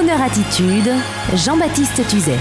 Crooner Attitude, Jean-Baptiste Tuzet.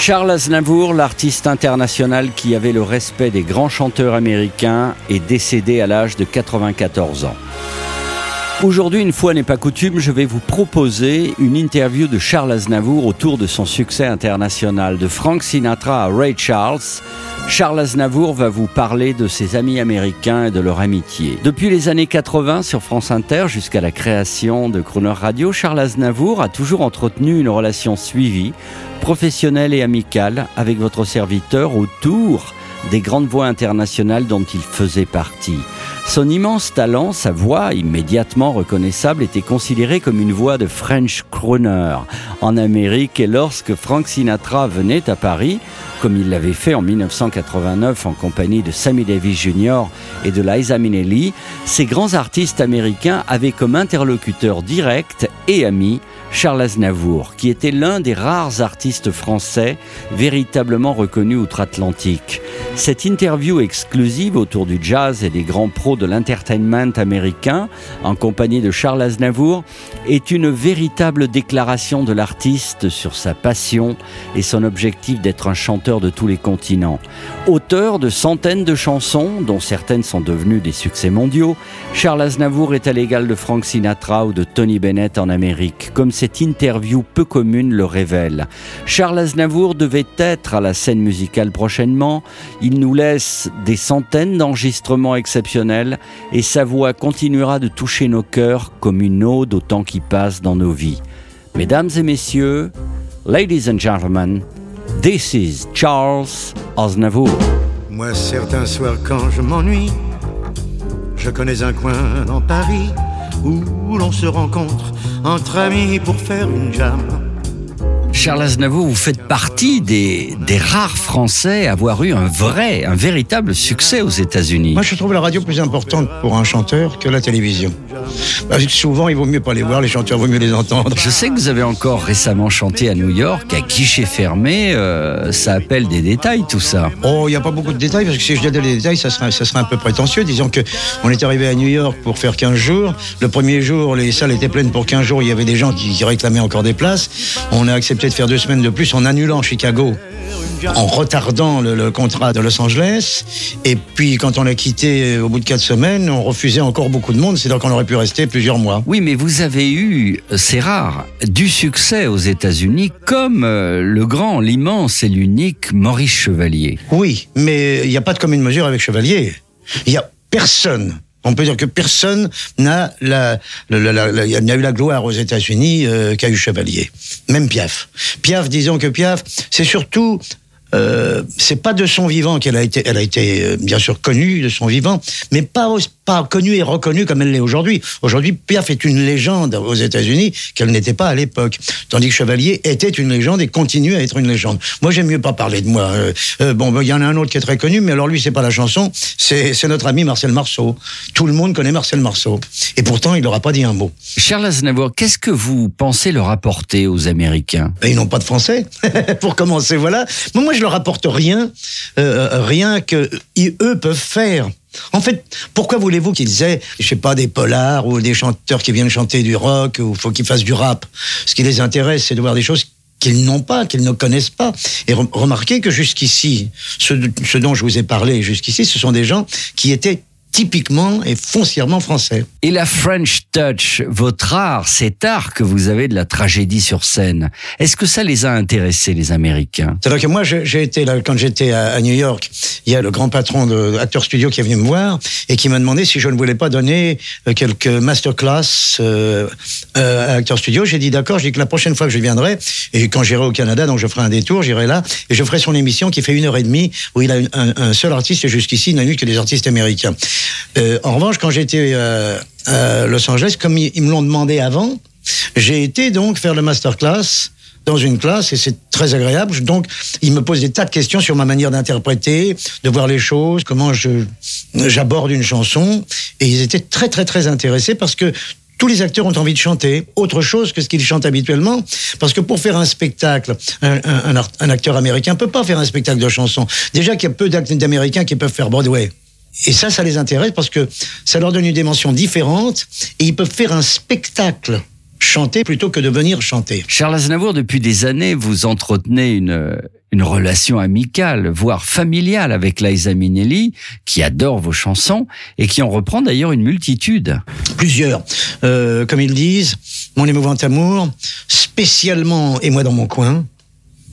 Charles Aznavour, l'artiste international qui avait le respect des grands chanteurs américains, est décédé à l'âge de 94 ans. Aujourd'hui, une fois n'est pas coutume, je vais vous proposer une interview de Charles Aznavour autour de son succès international, de Frank Sinatra à Ray Charles. Charles Aznavour va vous parler de ses amis américains et de leur amitié. Depuis les années 80 sur France Inter jusqu'à la création de Crooner Radio, Charles Aznavour a toujours entretenu une relation suivie, professionnelle et amicale avec votre serviteur autour des grandes voix internationales dont il faisait partie. Son immense talent, sa voix immédiatement reconnaissable, était considérée comme une voix de French crooner en Amérique et lorsque Frank Sinatra venait à Paris, comme il l'avait fait en 1989 en compagnie de Sammy Davis Jr. et de Liza Minnelli, ces grands artistes américains avaient comme interlocuteur direct et ami Charles Aznavour, qui était l'un des rares artistes français véritablement reconnus outre-Atlantique. Cette interview exclusive autour du jazz et des grands pros de l'entertainment américain, en compagnie de Charles Aznavour, est une véritable déclaration de l'artiste sur sa passion et son objectif d'être un chanteur de tous les continents. Auteur de centaines de chansons, dont certaines sont devenues des succès mondiaux, Charles Aznavour est à l'égal de Frank Sinatra ou de Tony Bennett en Amérique, comme cette interview peu commune le révèle. Charles Aznavour devait être à la scène musicale prochainement. Il nous laisse des centaines d'enregistrements exceptionnels et sa voix continuera de toucher nos cœurs comme une ode au temps qui passe dans nos vies. Mesdames et messieurs, ladies and gentlemen, this is Charles Aznavour. Moi, certains soirs, quand je m'ennuie, je connais un coin dans Paris où l'on se rencontre entre amis pour faire une jam. Charles Aznavour, vous faites partie des, des rares Français à avoir eu un vrai, un véritable succès aux États-Unis. Moi, je trouve la radio plus importante pour un chanteur que la télévision. Que souvent, il vaut mieux pas les voir, les chanteurs, il vaut mieux les entendre. Je sais que vous avez encore récemment chanté à New York, à guichet fermé. euh, ça appelle des détails, tout ça. Oh, il n'y a pas beaucoup de détails, parce que si je donnais les détails, ça serait, ça serait un peu prétentieux. Disons que on est arrivé à New York pour faire 15 jours. Le premier jour, les salles étaient pleines pour 15 jours. Il y avait des gens qui, qui réclamaient encore des places. On a accepté de faire deux semaines de plus en annulant Chicago, en retardant le, le contrat de Los Angeles. Et puis, quand on a quitté euh, au bout de quatre semaines, on refusait encore beaucoup de monde. C'est-à-dire qu'on aurait pu rester plusieurs mois. Oui, mais vous avez eu, euh, c'est rare, du succès aux États-Unis comme euh, le grand, l'immense et l'unique Maurice Chevalier. Oui, mais il n'y a pas de commune mesure avec Chevalier. Il n'y a personne. On peut dire que personne n'a la, la- la- la- la- il n'y a eu la gloire aux États-Unis euh, qu'a eu Chevalier. Même Piaf. Piaf, disons que Piaf, c'est surtout euh, c'est pas de son vivant qu'elle a été, elle a été euh, bien sûr connue de son vivant, mais pas connue et reconnue comme elle l'est aujourd'hui. Aujourd'hui, Piaf est une légende aux États-Unis qu'elle n'était pas à l'époque, tandis que Chevalier était une légende et continue à être une légende. Moi, j'aime mieux pas parler de moi. Euh, bon, ben, il y en a un autre qui est très connu, mais alors lui, c'est pas la chanson, c'est notre ami Marcel Marceau. Tout le monde connaît Marcel Marceau, et pourtant, il n'aura pas dit un mot. Charles Aznavour, qu'est-ce que vous pensez leur apporter aux Américains? Et ils n'ont pas de français, pour commencer, voilà. Mais moi, je leur apporte rien, euh, rien que eux peuvent faire. En fait, pourquoi voulez-vous qu'ils aient, je sais pas, des polars ou des chanteurs qui viennent chanter du rock ou faut qu'ils fassent du rap? Ce qui les intéresse, c'est de voir des choses qu'ils n'ont pas, qu'ils ne connaissent pas. Et re- remarquez que jusqu'ici, ce dont je vous ai parlé jusqu'ici, ce sont des gens qui étaient typiquement et foncièrement français. Et la French Touch, votre art, cet art que vous avez de la tragédie sur scène, est-ce que ça les a intéressés, les Américains? C'est-à-dire que moi, j'ai été là, quand j'étais à, à New York, il y a le grand patron de Acteur Studio qui est venu me voir et qui m'a demandé si je ne voulais pas donner euh, quelques masterclass euh, euh, à Acteur Studio. J'ai dit d'accord, j'ai dit que la prochaine fois que je viendrai, et quand j'irai au Canada, donc je ferai un détour, j'irai là, et je ferai son émission qui fait une heure et demie, où il a un, un seul artiste, et jusqu'ici, il n'a eu que des artistes américains. Euh, en revanche, quand j'étais euh, à Los Angeles, comme ils, me l'ont demandé avant, j'ai été donc faire le masterclass dans une classe et c'est très agréable. Donc, ils me posent des tas de questions sur ma manière d'interpréter, de voir les choses, comment je j'aborde une chanson. Et ils étaient très, très, très intéressés parce que tous les acteurs ont envie de chanter autre chose que ce qu'ils chantent habituellement. Parce que pour faire un spectacle, un, un- un acteur américain peut pas faire un spectacle de chansons. Déjà qu'il y a peu d'act- d'Américains qui peuvent faire Broadway. Et ça, ça les intéresse parce que ça leur donne une dimension différente et ils peuvent faire un spectacle chanter plutôt que de venir chanter. Charles Aznavour, depuis des années, vous entretenez une, une relation amicale, voire familiale avec Liza Minnelli, qui adore vos chansons et qui en reprend d'ailleurs une multitude. Plusieurs. Euh, comme ils disent, Mon émouvant amour, spécialement Et moi dans mon coin,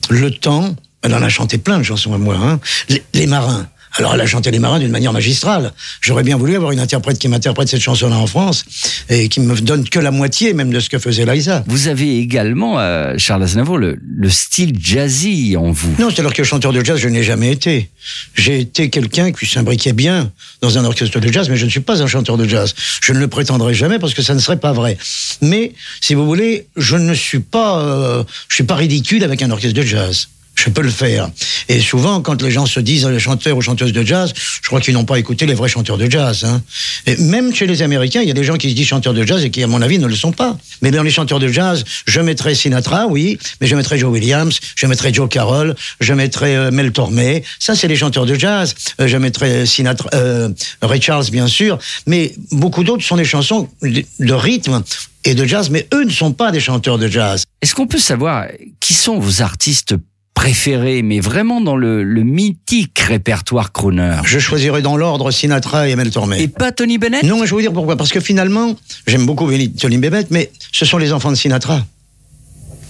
Le temps, elle en a chanté plein de chansons à moi, hein. les, les marins. Alors elle a chanté Les Marins d'une manière magistrale. J'aurais bien voulu avoir une interprète qui m'interprète cette chanson-là en France et qui me donne que la moitié même de ce que faisait Liza. Vous avez également, euh, Charles Aznavour, le, le, style jazzy en vous. Non, c'est alors que chanteur de jazz, je n'ai jamais été. J'ai été quelqu'un qui s'imbriquait bien dans un orchestre de jazz, mais je ne suis pas un chanteur de jazz. Je ne le prétendrai jamais parce que ça ne serait pas vrai. Mais, si vous voulez, je ne suis pas, euh, je suis pas ridicule avec un orchestre de jazz je peux le faire. Et souvent, quand les gens se disent les chanteurs ou chanteuses de jazz, je crois qu'ils n'ont pas écouté les vrais chanteurs de jazz. Hein. Et même chez les Américains, il y a des gens qui se disent chanteurs de jazz et qui, à mon avis, ne le sont pas. Mais dans les chanteurs de jazz, je mettrais Sinatra, oui, mais je mettrais Joe Williams, je mettrais Joe Carroll, je mettrais euh, Mel Tormé. Ça, c'est les chanteurs de jazz. Euh, je mettrais Sinatra, euh, Ray Charles, bien sûr. Mais beaucoup d'autres sont des chansons de rythme et de jazz, mais eux ne sont pas des chanteurs de jazz. Est-ce qu'on peut savoir qui sont vos artistes préféré, mais vraiment dans le, le mythique répertoire crooner Je choisirais dans l'ordre Sinatra et Mel Tormé. Et pas Tony Bennett? Non, je vais vous dire pourquoi. Parce que finalement, j'aime beaucoup Tony Bennett, mais ce sont les enfants de Sinatra.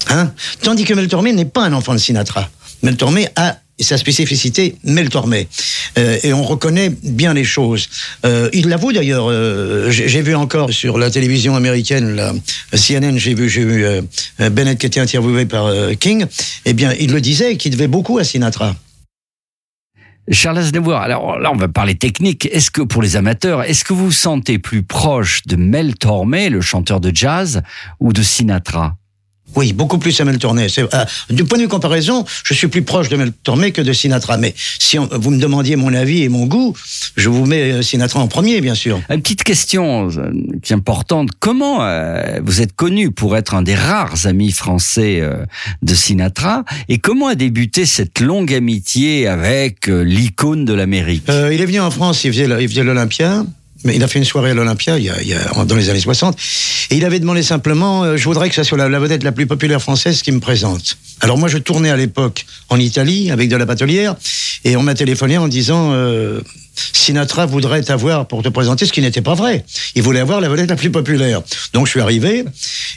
Hein? Tandis que Mel Tormé n'est pas un enfant de Sinatra. Mel Tormé a sa spécificité Mel Tormé. Euh, et on reconnaît bien les choses. Euh, il l'avoue d'ailleurs. Euh, j'ai vu encore sur la télévision américaine, la CNN, j'ai vu, Bennett qui était interviewé par King. Eh bien, il le disait qu'il devait beaucoup à Sinatra. Charles Aznavour, alors là on va parler technique. Est-ce que pour les amateurs, est-ce que vous vous sentez plus proche de Mel Tormé, le chanteur de jazz, ou de Sinatra? Oui, beaucoup plus à Mel Tormé. Euh, du point de vue comparaison, je suis plus proche de Mel Tormé que de Sinatra. Mais si on, vous me demandiez mon avis et mon goût, je vous mets euh, Sinatra en premier, bien sûr. Une petite question euh, qui est importante. Comment euh, vous êtes connu pour être un des rares amis français euh, de Sinatra? Et comment a débuté cette longue amitié avec l'icône de l'Amérique? Il est venu en France, il faisait l'Olympia. Mais il a fait une soirée à l'Olympia il, il y a, dans les années 60. Et il avait demandé simplement, euh, je voudrais que ça soit la, vedette la plus populaire française qui me présente. Alors moi, je tournais à l'époque en Italie avec de la batelière. Et on m'a téléphoné en disant, euh, Sinatra voudrait t'avoir pour te présenter, ce qui n'était pas vrai. Il voulait avoir la vedette la plus populaire. Donc je suis arrivé,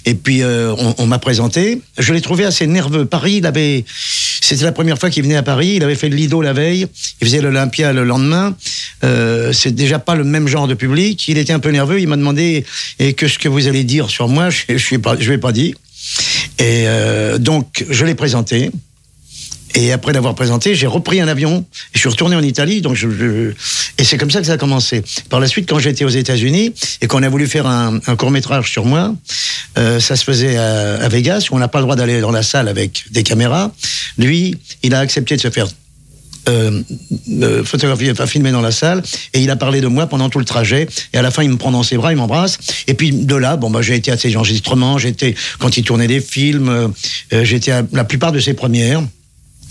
et puis euh, on, on m'a présenté. Je l'ai trouvé assez nerveux. Paris, il avait... C'était la première fois qu'il venait à Paris. Il avait fait le Lido la veille. Il faisait l'Olympia le lendemain. Euh, c'est déjà pas le même genre de public. Il était un peu nerveux. Il m'a demandé et que ce que vous allez dire sur moi, je, je, je vais pas dit. Et euh, donc je l'ai présenté. Et après l'avoir présenté, j'ai repris un avion je suis retourné en Italie. Donc je, je... et c'est comme ça que ça a commencé. Par la suite, quand j'étais aux États-Unis et qu'on a voulu faire un, un court métrage sur moi, euh, ça se faisait à, à Vegas où on n'a pas le droit d'aller dans la salle avec des caméras. Lui, il a accepté de se faire euh, euh, photographier, enfin filmer dans la salle, et il a parlé de moi pendant tout le trajet. Et à la fin, il me prend dans ses bras, il m'embrasse. Et puis de là, bon bah j'ai été à ses enregistrements, j'étais quand il tournait des films, euh, j'étais à la plupart de ses premières.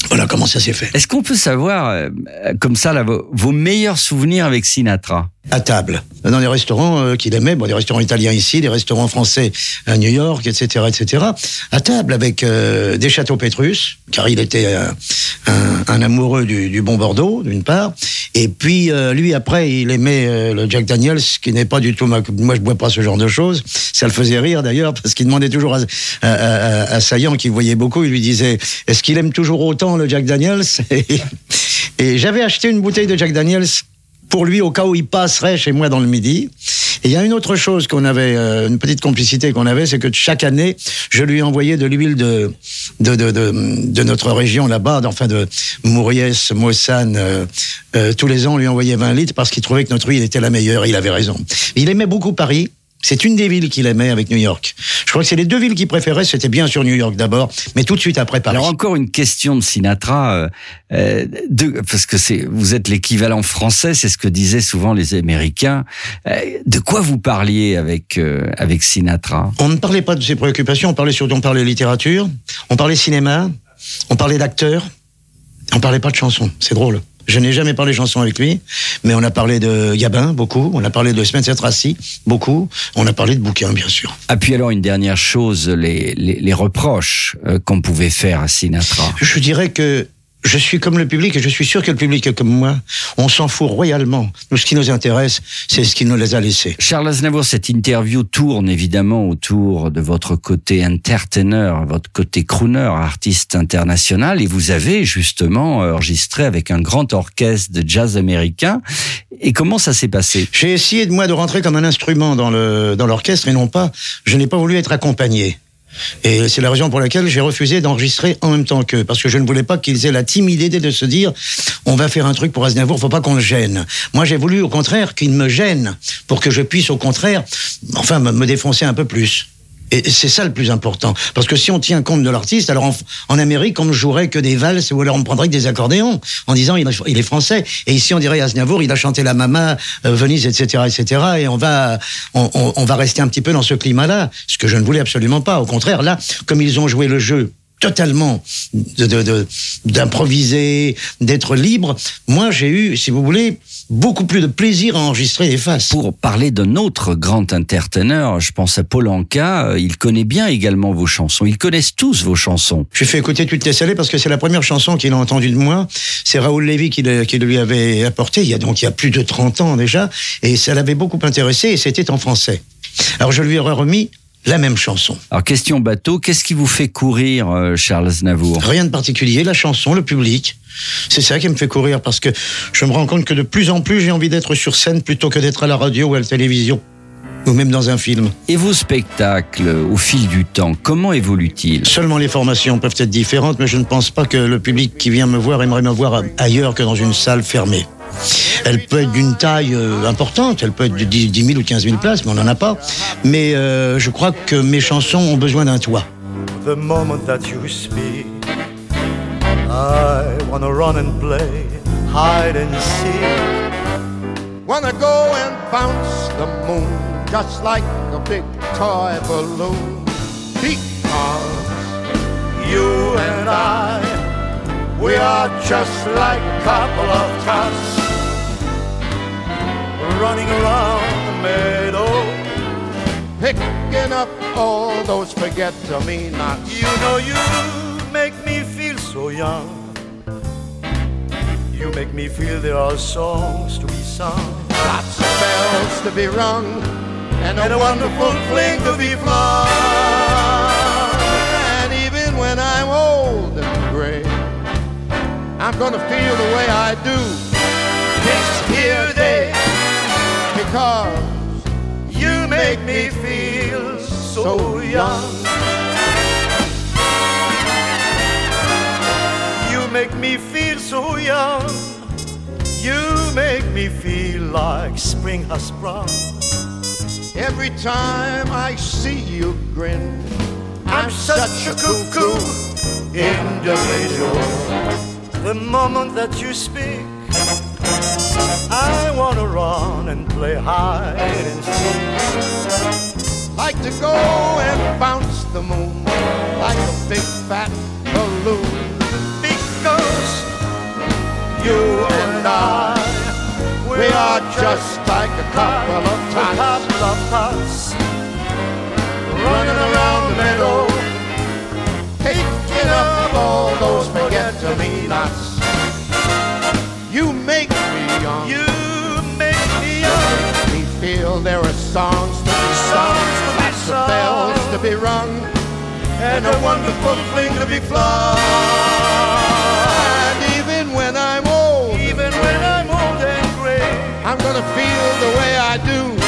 Voilà comment ça s'est fait. Est-ce qu'on peut savoir, euh, comme ça, là, vos, vos, meilleurs souvenirs avec Sinatra? À table, dans les restaurants euh, qu'il aimait, bon, des restaurants italiens ici, des restaurants français à New York, etc., etc. À table avec euh, des châteaux Pétrus, car il était un, un, amoureux du, du, bon Bordeaux, d'une part, et puis euh, lui après, il aimait le Jack Daniels, qui n'est pas du tout ma... moi, je bois pas ce genre de choses. Ça le faisait rire d'ailleurs, parce qu'il demandait toujours à, à, à, à Saillant, qui voyait beaucoup, il lui disait, est-ce qu'il aime toujours autant le Jack Daniels et, j'avais acheté une bouteille de Jack Daniels pour lui au cas où il passerait chez moi dans le midi. Et il y a une autre chose qu'on avait, euh, une petite complicité qu'on avait, c'est que chaque année, je lui envoyais de l'huile de, de, notre région là-bas, enfin de Mouriès, Mossane, euh, euh, tous les ans, on lui envoyait 20 litres parce qu'il trouvait que notre huile était la meilleure. Et il avait raison. Il aimait beaucoup Paris. C'est une des villes qu'il aimait avec New York. Je crois que c'est les deux villes qu'il préférait. C'était bien sûr New York d'abord, mais tout de suite après Paris. Alors encore une question de Sinatra, euh, de, parce que c'est vous êtes l'équivalent français, c'est ce que disaient souvent les Américains. Euh, de quoi vous parliez avec euh, avec Sinatra? On ne parlait pas de ses préoccupations. On parlait surtout on parlait littérature, on parlait cinéma, on parlait d'acteurs. On parlait pas de chansons. C'est drôle. Je n'ai jamais parlé chansons avec lui, mais on a parlé de Gabin beaucoup, on a parlé de Spencer Tracy beaucoup, on a parlé de bouquins bien sûr. Ah puis alors une dernière chose, les, les, les reproches euh, qu'on pouvait faire à Sinatra. Je dirais que je suis comme le public et je suis sûr que le public est comme moi. On s'en fout royalement. Nous, ce qui nous intéresse, c'est ce qu'il nous les a laissés. Charles Aznavour, cette interview tourne évidemment autour de votre côté entertainer, votre côté crooner, artiste international, et vous avez justement enregistré avec un grand orchestre de jazz américain. Et comment ça s'est passé? J'ai essayé de moi de rentrer comme un instrument dans le dans l'orchestre et non pas. Je n'ai pas voulu être accompagné. Et c'est la raison pour laquelle j'ai refusé d'enregistrer en même temps qu'eux, parce que je ne voulais pas qu'ils aient la timide idée de se dire on va faire un truc pour Aznavour, faut pas qu'on le gêne. Moi, j'ai voulu au contraire qu'il me gêne pour que je puisse au contraire, enfin, me défoncer un peu plus. Et c'est ça le plus important. Parce que si on tient compte de l'artiste, alors en, en, Amérique, on ne jouerait que des valses ou alors on prendrait que des accordéons en disant il, est français. Et ici, on dirait Aznavour, il a chanté la Mama, euh, Venise, etc., etc. Et on va, on, on, on va rester un petit peu dans ce climat-là. Ce que je ne voulais absolument pas. Au contraire, là, comme ils ont joué le jeu totalement d'improviser, de, de, d'être libre. Moi, j'ai eu, si vous voulez, beaucoup plus de plaisir à enregistrer les faces. Pour parler d'un autre grand entertainer, je pense à Paul Anka, il connaît bien également vos chansons. Ils connaissent tous vos chansons. J'ai fait écouter Toutes tes salées parce que c'est la première chanson qu'il a entendue de moi. C'est Raoul Lévy qui, le, qui lui avait apporté, il y a donc il y a plus de 30 ans déjà, et ça l'avait beaucoup intéressé, et c'était en français. Alors je lui aurais remis la même chanson. Alors, question bateau, qu'est-ce qui vous fait courir, euh, Charles Aznavour? Rien de particulier, la chanson, le public. C'est ça qui me fait courir parce que je me rends compte que de plus en plus j'ai envie d'être sur scène plutôt que d'être à la radio ou à la télévision. Ou même dans un film. Et vos spectacles, au fil du temps, comment évoluent-ils? Seulement les formations peuvent être différentes, mais je ne pense pas que le public qui vient me voir aimerait me voir ailleurs que dans une salle fermée. Elle peut être d'une taille euh, importante, elle peut être de 10, 10 000 ou 15 000 places, mais on n'en a pas. Mais euh, je crois que mes chansons ont besoin d'un toit. The moment that you speak, I wanna run and play hide and seek. Wanna go and bounce the moon just like a big toy balloon. Because you and I, we are just like a couple of tots running around the meadow, picking up all those forget-me-nots. You know you make me feel so young. You make me feel there are songs to be sung, lots of bells to be rung, and a, and a wonderful fling to be flung. And even when I'm old and gray, I'm gonna feel the way I do make me feel so young. You make me feel so young. You make me feel like spring has sprung. Every time I see you grin, I'm such a cuckoo individual. The moment that you speak, I wanna run and play hide and seek. Like to go and bounce the moon like a big fat balloon. Because you and I, we are just like a couple of tots running around the meadow, picking up all those forget-me-nots. songs to be sung, lots of bells to be rung, and a wonderful fling to be flung. And even when I'm old, even when I'm old and gray, I'm gonna feel the way I do